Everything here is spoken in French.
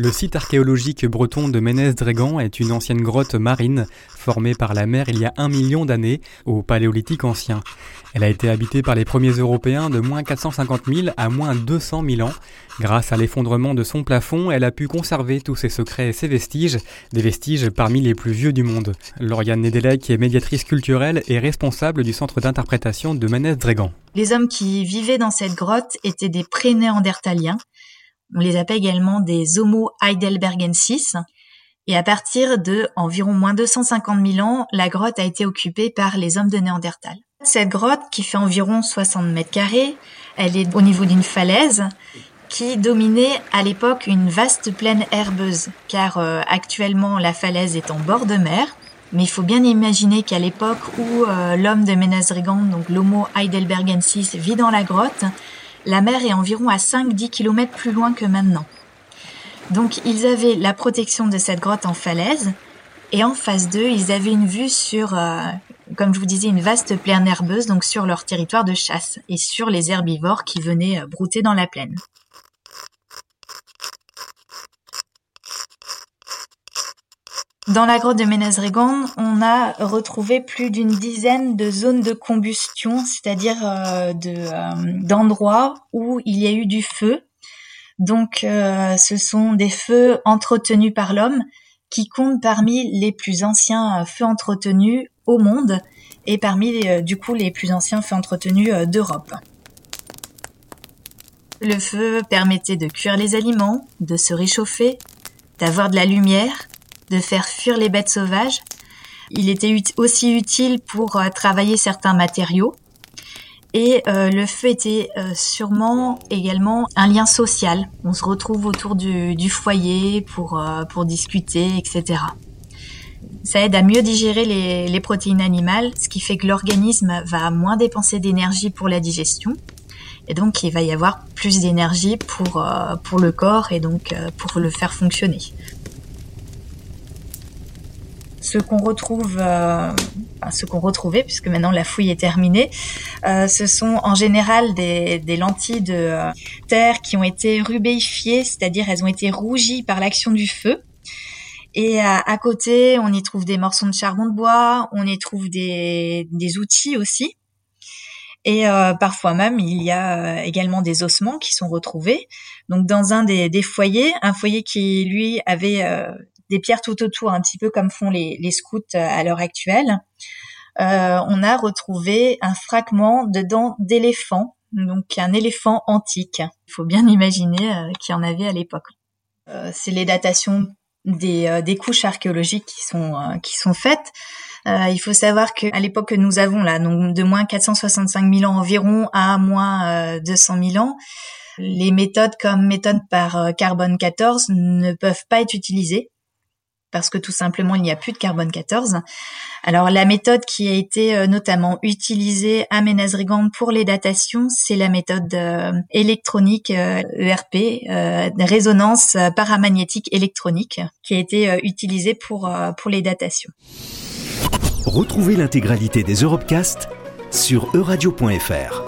Le site archéologique breton de Ménez-Drégan est une ancienne grotte marine formée par la mer il y a un million d'années au Paléolithique ancien. Elle a été habitée par les premiers Européens de moins 450 000 à moins 200 000 ans. Grâce à l'effondrement de son plafond, elle a pu conserver tous ses secrets et ses vestiges, des vestiges parmi les plus vieux du monde. Lauriane Nedelec est médiatrice culturelle et responsable du centre d'interprétation de Ménez-Drégan. Les hommes qui vivaient dans cette grotte étaient des pré-néandertaliens on les appelle également des Homo heidelbergensis. Et à partir de environ moins 250 000 ans, la grotte a été occupée par les hommes de Néandertal. Cette grotte, qui fait environ 60 mètres carrés, elle est au niveau d'une falaise qui dominait à l'époque une vaste plaine herbeuse, car euh, actuellement la falaise est en bord de mer. Mais il faut bien imaginer qu'à l'époque où euh, l'homme de Ménazregan, donc l'Homo heidelbergensis, vit dans la grotte, la mer est environ à 5-10 km plus loin que maintenant. Donc ils avaient la protection de cette grotte en falaise et en face d'eux, ils avaient une vue sur, euh, comme je vous disais, une vaste plaine herbeuse, donc sur leur territoire de chasse et sur les herbivores qui venaient euh, brouter dans la plaine. Dans la grotte de Ménez-Régan, on a retrouvé plus d'une dizaine de zones de combustion, c'est-à-dire euh, euh, d'endroits où il y a eu du feu. Donc, euh, ce sont des feux entretenus par l'homme qui comptent parmi les plus anciens feux entretenus au monde et parmi du coup les plus anciens feux entretenus d'Europe. Le feu permettait de cuire les aliments, de se réchauffer, d'avoir de la lumière de faire fuir les bêtes sauvages. Il était aussi utile pour euh, travailler certains matériaux. Et euh, le feu était euh, sûrement également un lien social. On se retrouve autour du, foyer pour, pour discuter, etc. Ça aide à mieux digérer les, les protéines animales, ce qui fait que l'organisme va moins dépenser d'énergie pour la digestion. Et donc, il va y avoir plus d'énergie pour, pour le corps et donc pour le faire fonctionner ce qu'on retrouve, euh, ce qu'on retrouvait, puisque maintenant la fouille est terminée, euh, ce sont en général des, lentilles de euh, terre qui ont été rubéifiées, c'est-à-dire elles ont été rougies par l'action du feu. Et à, côté, on y trouve des morceaux de charbon de bois, on y trouve des, outils aussi. Et parfois même, il y a également des ossements qui sont retrouvés. Donc dans un des, des foyers, un foyer qui lui avait des pierres tout autour, un petit peu comme font les, scouts euh, à l'heure actuelle. Euh, on a retrouvé un fragment de dents d'éléphant, donc un éléphant antique. Il faut bien imaginer euh, qu'il y en avait à l'époque. c'est les datations des, des, couches archéologiques qui sont qui sont faites. il faut savoir qu'à l'époque que nous avons là, donc de moins 465 000 ans environ à moins 200 000 ans, les méthodes comme méthode par carbone 14 ne peuvent pas être utilisées parce que tout simplement il n'y a plus de carbone 14. Alors la méthode qui a été euh, notamment utilisée à Ménazrigand pour les datations, c'est la méthode euh, électronique ERP, euh, résonance paramagnétique électronique, qui a été utilisée pour, pour les datations. Retrouvez l'intégralité des Europecast sur euradio.fr.